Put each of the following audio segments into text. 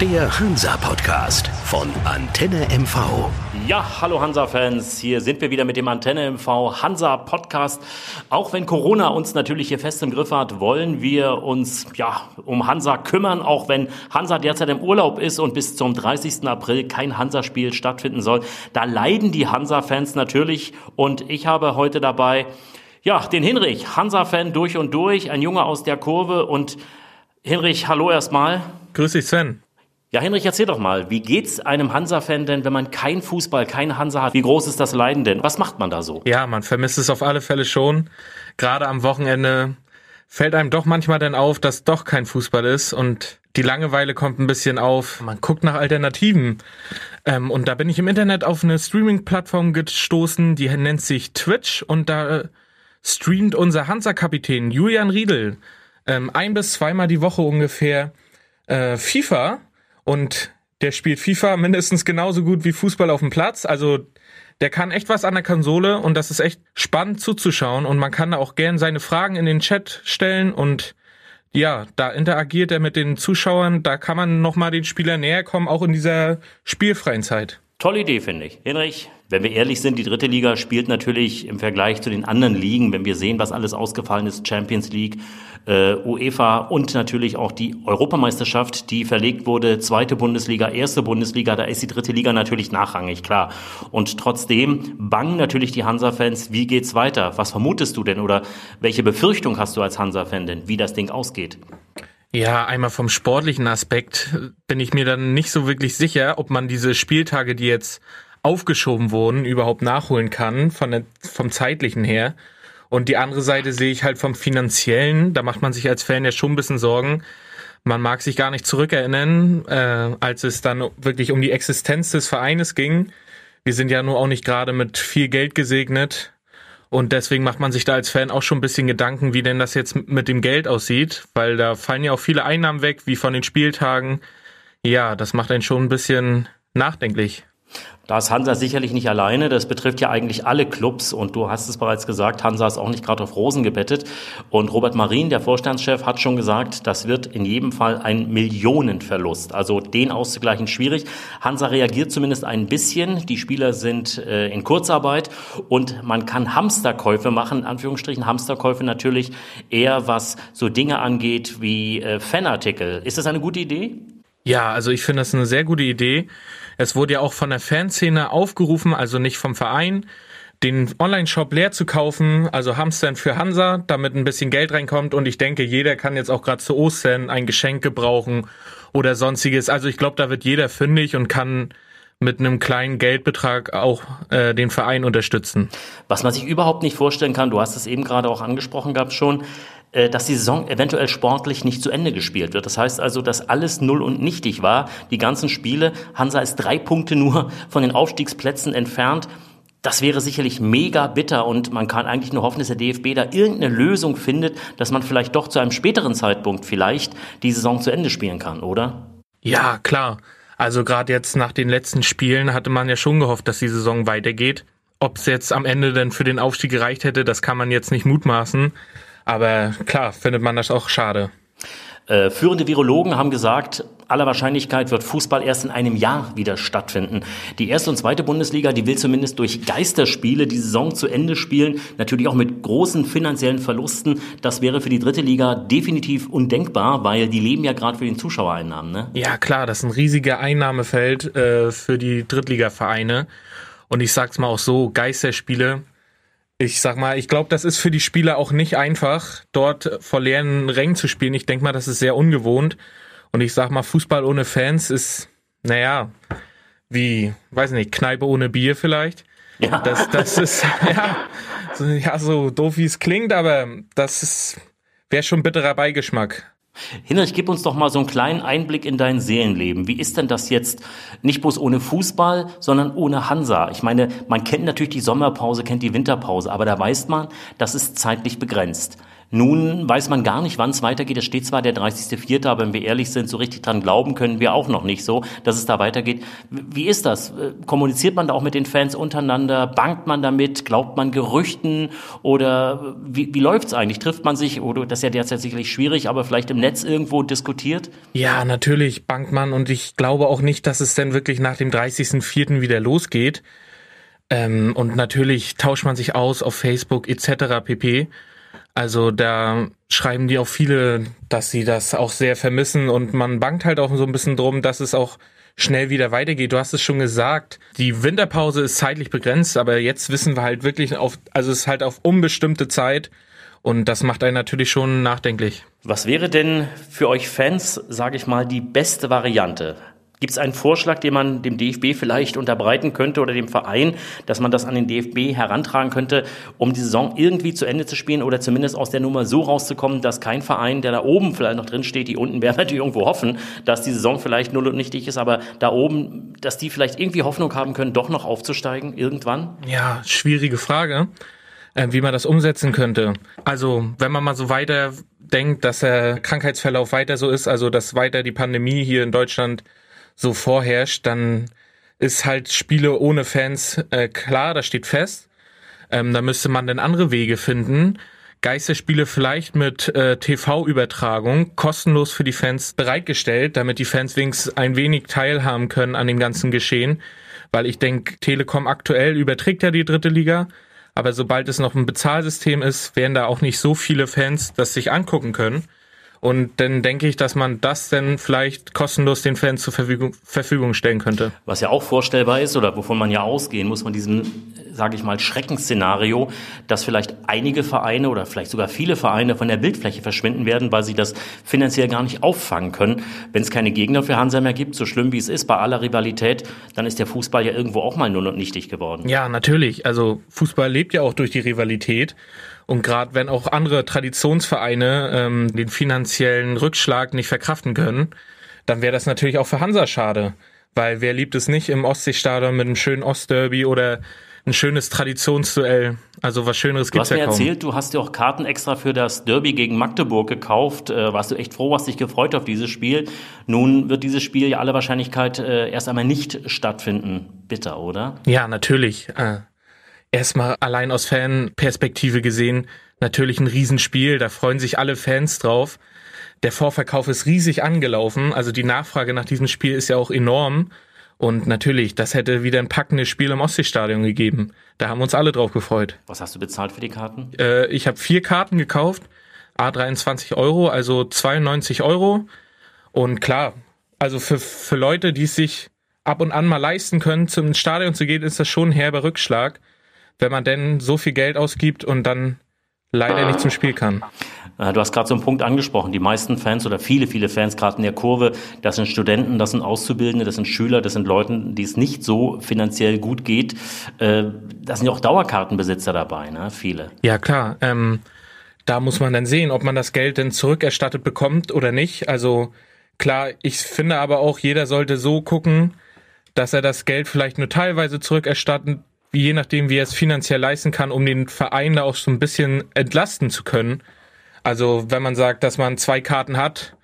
Der Hansa-Podcast von Antenne MV. Ja, hallo Hansa-Fans, hier sind wir wieder mit dem Antenne MV Hansa-Podcast. Auch wenn Corona uns natürlich hier fest im Griff hat, wollen wir uns ja um Hansa kümmern, auch wenn Hansa derzeit im Urlaub ist und bis zum 30. April kein Hansa-Spiel stattfinden soll. Da leiden die Hansa-Fans natürlich und ich habe heute dabei ja, den Hinrich, Hansa-Fan durch und durch, ein Junge aus der Kurve und Hinrich, hallo erstmal. Grüß dich, Sven. Ja, Henrich, erzähl doch mal, wie geht's einem Hansa-Fan denn, wenn man kein Fußball, kein Hansa hat? Wie groß ist das Leiden denn? Was macht man da so? Ja, man vermisst es auf alle Fälle schon. Gerade am Wochenende fällt einem doch manchmal dann auf, dass doch kein Fußball ist und die Langeweile kommt ein bisschen auf. Man guckt nach Alternativen. Ähm, und da bin ich im Internet auf eine Streaming-Plattform gestoßen, die nennt sich Twitch und da äh, streamt unser Hansa-Kapitän Julian Riedel ähm, ein bis zweimal die Woche ungefähr äh, FIFA und der spielt FIFA mindestens genauso gut wie Fußball auf dem Platz. Also der kann echt was an der Konsole und das ist echt spannend zuzuschauen und man kann da auch gern seine Fragen in den Chat stellen und ja, da interagiert er mit den Zuschauern, da kann man nochmal den Spieler näher kommen, auch in dieser spielfreien Zeit. Tolle Idee, finde ich. Hinrich, wenn wir ehrlich sind, die dritte Liga spielt natürlich im Vergleich zu den anderen Ligen, wenn wir sehen, was alles ausgefallen ist, Champions League, äh, UEFA und natürlich auch die Europameisterschaft, die verlegt wurde, zweite Bundesliga, erste Bundesliga, da ist die dritte Liga natürlich nachrangig, klar. Und trotzdem bangen natürlich die Hansa-Fans, wie geht's weiter? Was vermutest du denn oder welche Befürchtung hast du als Hansa-Fan denn, wie das Ding ausgeht? Ja, einmal vom sportlichen Aspekt bin ich mir dann nicht so wirklich sicher, ob man diese Spieltage, die jetzt aufgeschoben wurden, überhaupt nachholen kann, von der, vom zeitlichen her. Und die andere Seite sehe ich halt vom finanziellen, da macht man sich als Fan ja schon ein bisschen Sorgen. Man mag sich gar nicht zurückerinnern, äh, als es dann wirklich um die Existenz des Vereines ging. Wir sind ja nur auch nicht gerade mit viel Geld gesegnet. Und deswegen macht man sich da als Fan auch schon ein bisschen Gedanken, wie denn das jetzt mit dem Geld aussieht, weil da fallen ja auch viele Einnahmen weg, wie von den Spieltagen. Ja, das macht einen schon ein bisschen nachdenklich. Da ist Hansa sicherlich nicht alleine. Das betrifft ja eigentlich alle Clubs. Und du hast es bereits gesagt, Hansa ist auch nicht gerade auf Rosen gebettet. Und Robert Marin, der Vorstandschef, hat schon gesagt, das wird in jedem Fall ein Millionenverlust. Also den auszugleichen schwierig. Hansa reagiert zumindest ein bisschen. Die Spieler sind äh, in Kurzarbeit und man kann Hamsterkäufe machen. In Anführungsstrichen Hamsterkäufe natürlich eher was so Dinge angeht wie äh, Fanartikel. Ist das eine gute Idee? Ja, also ich finde das eine sehr gute Idee. Es wurde ja auch von der Fanszene aufgerufen, also nicht vom Verein, den Online-Shop leer zu kaufen, also Hamstern für Hansa, damit ein bisschen Geld reinkommt. Und ich denke, jeder kann jetzt auch gerade zu Ostern ein Geschenk gebrauchen oder sonstiges. Also ich glaube, da wird jeder fündig und kann mit einem kleinen Geldbetrag auch äh, den Verein unterstützen. Was man sich überhaupt nicht vorstellen kann, du hast es eben gerade auch angesprochen gehabt schon, dass die Saison eventuell sportlich nicht zu Ende gespielt wird. Das heißt also, dass alles null und nichtig war. Die ganzen Spiele, Hansa ist drei Punkte nur von den Aufstiegsplätzen entfernt. Das wäre sicherlich mega bitter und man kann eigentlich nur hoffen, dass der DFB da irgendeine Lösung findet, dass man vielleicht doch zu einem späteren Zeitpunkt vielleicht die Saison zu Ende spielen kann, oder? Ja, klar. Also gerade jetzt nach den letzten Spielen hatte man ja schon gehofft, dass die Saison weitergeht. Ob es jetzt am Ende denn für den Aufstieg gereicht hätte, das kann man jetzt nicht mutmaßen. Aber klar, findet man das auch schade. Äh, führende Virologen haben gesagt, aller Wahrscheinlichkeit wird Fußball erst in einem Jahr wieder stattfinden. Die erste und zweite Bundesliga, die will zumindest durch Geisterspiele die Saison zu Ende spielen. Natürlich auch mit großen finanziellen Verlusten. Das wäre für die dritte Liga definitiv undenkbar, weil die leben ja gerade für den Zuschauereinnahmen. Ne? Ja klar, das ist ein riesiger Einnahmefeld äh, für die Drittligavereine. Und ich sag's mal auch so, Geisterspiele, ich sag mal, ich glaube, das ist für die Spieler auch nicht einfach, dort vor leeren Rängen zu spielen. Ich denke mal, das ist sehr ungewohnt. Und ich sag mal, Fußball ohne Fans ist, naja, wie, weiß nicht, Kneipe ohne Bier vielleicht. Ja. Das, das ist, ja, so, ja, so doof wie es klingt, aber das ist, wäre schon bitterer Beigeschmack. Hinrich, gib uns doch mal so einen kleinen Einblick in dein Seelenleben. Wie ist denn das jetzt nicht bloß ohne Fußball, sondern ohne Hansa? Ich meine, man kennt natürlich die Sommerpause, kennt die Winterpause, aber da weiß man, das ist zeitlich begrenzt. Nun weiß man gar nicht, wann es weitergeht. Es steht zwar der 30.04., aber wenn wir ehrlich sind, so richtig dran glauben können wir auch noch nicht so, dass es da weitergeht. Wie ist das? Äh, kommuniziert man da auch mit den Fans untereinander? Bangt man damit? Glaubt man Gerüchten? Oder wie, wie läuft's eigentlich? Trifft man sich? Oder das ist ja derzeit sicherlich schwierig, aber vielleicht im Netz irgendwo diskutiert? Ja, natürlich bangt man und ich glaube auch nicht, dass es denn wirklich nach dem 30.04. wieder losgeht. Ähm, und natürlich tauscht man sich aus auf Facebook etc. pp. Also da schreiben die auch viele, dass sie das auch sehr vermissen und man bangt halt auch so ein bisschen drum, dass es auch schnell wieder weitergeht. Du hast es schon gesagt, die Winterpause ist zeitlich begrenzt, aber jetzt wissen wir halt wirklich auf, also es ist halt auf unbestimmte Zeit und das macht einen natürlich schon nachdenklich. Was wäre denn für euch Fans, sage ich mal, die beste Variante? Gibt es einen Vorschlag, den man dem DFB vielleicht unterbreiten könnte oder dem Verein, dass man das an den DFB herantragen könnte, um die Saison irgendwie zu Ende zu spielen oder zumindest aus der Nummer so rauszukommen, dass kein Verein, der da oben vielleicht noch drin steht, die unten werden natürlich irgendwo hoffen, dass die Saison vielleicht null und nichtig ist, aber da oben, dass die vielleicht irgendwie Hoffnung haben können, doch noch aufzusteigen irgendwann? Ja, schwierige Frage, äh, wie man das umsetzen könnte. Also, wenn man mal so weiter denkt, dass der Krankheitsverlauf weiter so ist, also dass weiter die Pandemie hier in Deutschland so vorherrscht, dann ist halt Spiele ohne Fans äh, klar, das steht fest. Ähm, da müsste man dann andere Wege finden. Geisterspiele vielleicht mit äh, TV-Übertragung kostenlos für die Fans bereitgestellt, damit die Fans wenigstens ein wenig teilhaben können an dem ganzen Geschehen. Weil ich denke, Telekom aktuell überträgt ja die dritte Liga, aber sobald es noch ein Bezahlsystem ist, werden da auch nicht so viele Fans das sich angucken können. Und dann denke ich, dass man das dann vielleicht kostenlos den Fans zur Verfügung, Verfügung stellen könnte. Was ja auch vorstellbar ist oder wovon man ja ausgehen muss, man diesem, sage ich mal, Schreckensszenario, dass vielleicht einige Vereine oder vielleicht sogar viele Vereine von der Bildfläche verschwinden werden, weil sie das finanziell gar nicht auffangen können. Wenn es keine Gegner für Hansa mehr gibt, so schlimm wie es ist, bei aller Rivalität, dann ist der Fußball ja irgendwo auch mal null und nichtig geworden. Ja, natürlich. Also Fußball lebt ja auch durch die Rivalität. Und gerade wenn auch andere Traditionsvereine ähm, den finanziellen Rückschlag nicht verkraften können, dann wäre das natürlich auch für Hansa schade. Weil wer liebt es nicht im Ostseestadion mit einem schönen Ostderby oder ein schönes Traditionsduell. Also was Schöneres gibt's ja kaum. Du hast mir erzählt, du hast dir auch Karten extra für das Derby gegen Magdeburg gekauft. Äh, warst du echt froh, hast dich gefreut auf dieses Spiel. Nun wird dieses Spiel ja aller Wahrscheinlichkeit äh, erst einmal nicht stattfinden. Bitter, oder? Ja, natürlich. Äh, erstmal allein aus Fanperspektive gesehen natürlich ein Riesenspiel. Da freuen sich alle Fans drauf. Der Vorverkauf ist riesig angelaufen. Also die Nachfrage nach diesem Spiel ist ja auch enorm. Und natürlich, das hätte wieder ein packendes Spiel im Ostseestadion gegeben. Da haben uns alle drauf gefreut. Was hast du bezahlt für die Karten? Äh, ich habe vier Karten gekauft. A23 Euro, also 92 Euro. Und klar, also für, für Leute, die es sich ab und an mal leisten können, zum Stadion zu gehen, ist das schon ein herber Rückschlag wenn man denn so viel Geld ausgibt und dann leider nicht zum Spiel kann. Du hast gerade so einen Punkt angesprochen. Die meisten Fans oder viele, viele Fans gerade in der Kurve, das sind Studenten, das sind Auszubildende, das sind Schüler, das sind Leute, die es nicht so finanziell gut geht. Äh, da sind ja auch Dauerkartenbesitzer dabei, ne? Viele. Ja, klar. Ähm, da muss man dann sehen, ob man das Geld denn zurückerstattet bekommt oder nicht. Also klar, ich finde aber auch, jeder sollte so gucken, dass er das Geld vielleicht nur teilweise zurückerstatten je nachdem, wie er es finanziell leisten kann, um den Verein da auch so ein bisschen entlasten zu können. Also wenn man sagt, dass man zwei Karten hat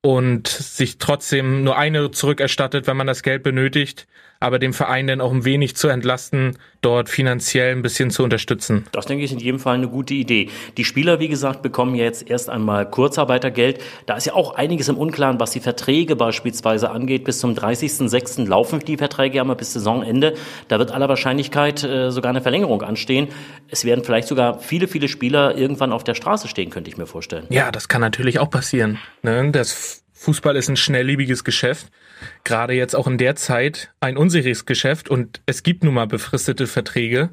und sich trotzdem nur eine zurückerstattet, wenn man das Geld benötigt, aber dem Verein dann auch ein wenig zu entlasten, dort finanziell ein bisschen zu unterstützen. Das denke ich in jedem Fall eine gute Idee. Die Spieler, wie gesagt, bekommen jetzt erst einmal Kurzarbeitergeld. Da ist ja auch einiges im Unklaren, was die Verträge beispielsweise angeht. Bis zum 30.06. laufen die Verträge ja mal bis Saisonende. Da wird aller Wahrscheinlichkeit äh, sogar eine Verlängerung anstehen. Es werden vielleicht sogar viele, viele Spieler irgendwann auf der Straße stehen, könnte ich mir vorstellen. Ja, das kann natürlich auch passieren. Ne? Das Fußball ist ein schnelllebiges Geschäft gerade jetzt auch in der Zeit ein unsicheres Geschäft und es gibt nun mal befristete Verträge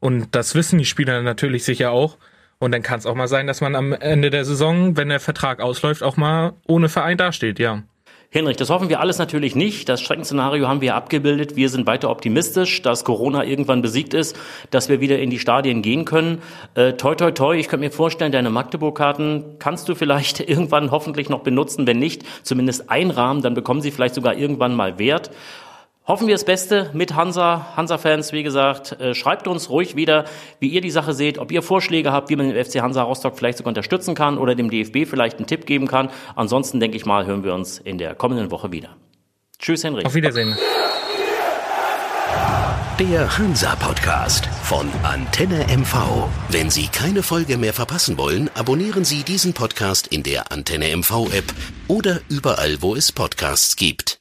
und das wissen die Spieler natürlich sicher auch. Und dann kann es auch mal sein, dass man am Ende der Saison, wenn der Vertrag ausläuft, auch mal ohne Verein dasteht, ja. Hinrich, das hoffen wir alles natürlich nicht. Das Schreckensszenario haben wir abgebildet. Wir sind weiter optimistisch, dass Corona irgendwann besiegt ist, dass wir wieder in die Stadien gehen können. Äh, toi, toi, toi, ich könnte mir vorstellen, deine Magdeburg-Karten kannst du vielleicht irgendwann hoffentlich noch benutzen. Wenn nicht, zumindest einrahmen, dann bekommen sie vielleicht sogar irgendwann mal Wert. Hoffen wir das Beste mit Hansa, Hansa-Fans, wie gesagt. Äh, schreibt uns ruhig wieder, wie ihr die Sache seht, ob ihr Vorschläge habt, wie man den FC Hansa Rostock vielleicht sogar unterstützen kann oder dem DFB vielleicht einen Tipp geben kann. Ansonsten denke ich mal, hören wir uns in der kommenden Woche wieder. Tschüss, Henrik. Auf Wiedersehen. Der Hansa-Podcast von Antenne MV. Wenn Sie keine Folge mehr verpassen wollen, abonnieren Sie diesen Podcast in der Antenne MV-App oder überall, wo es Podcasts gibt.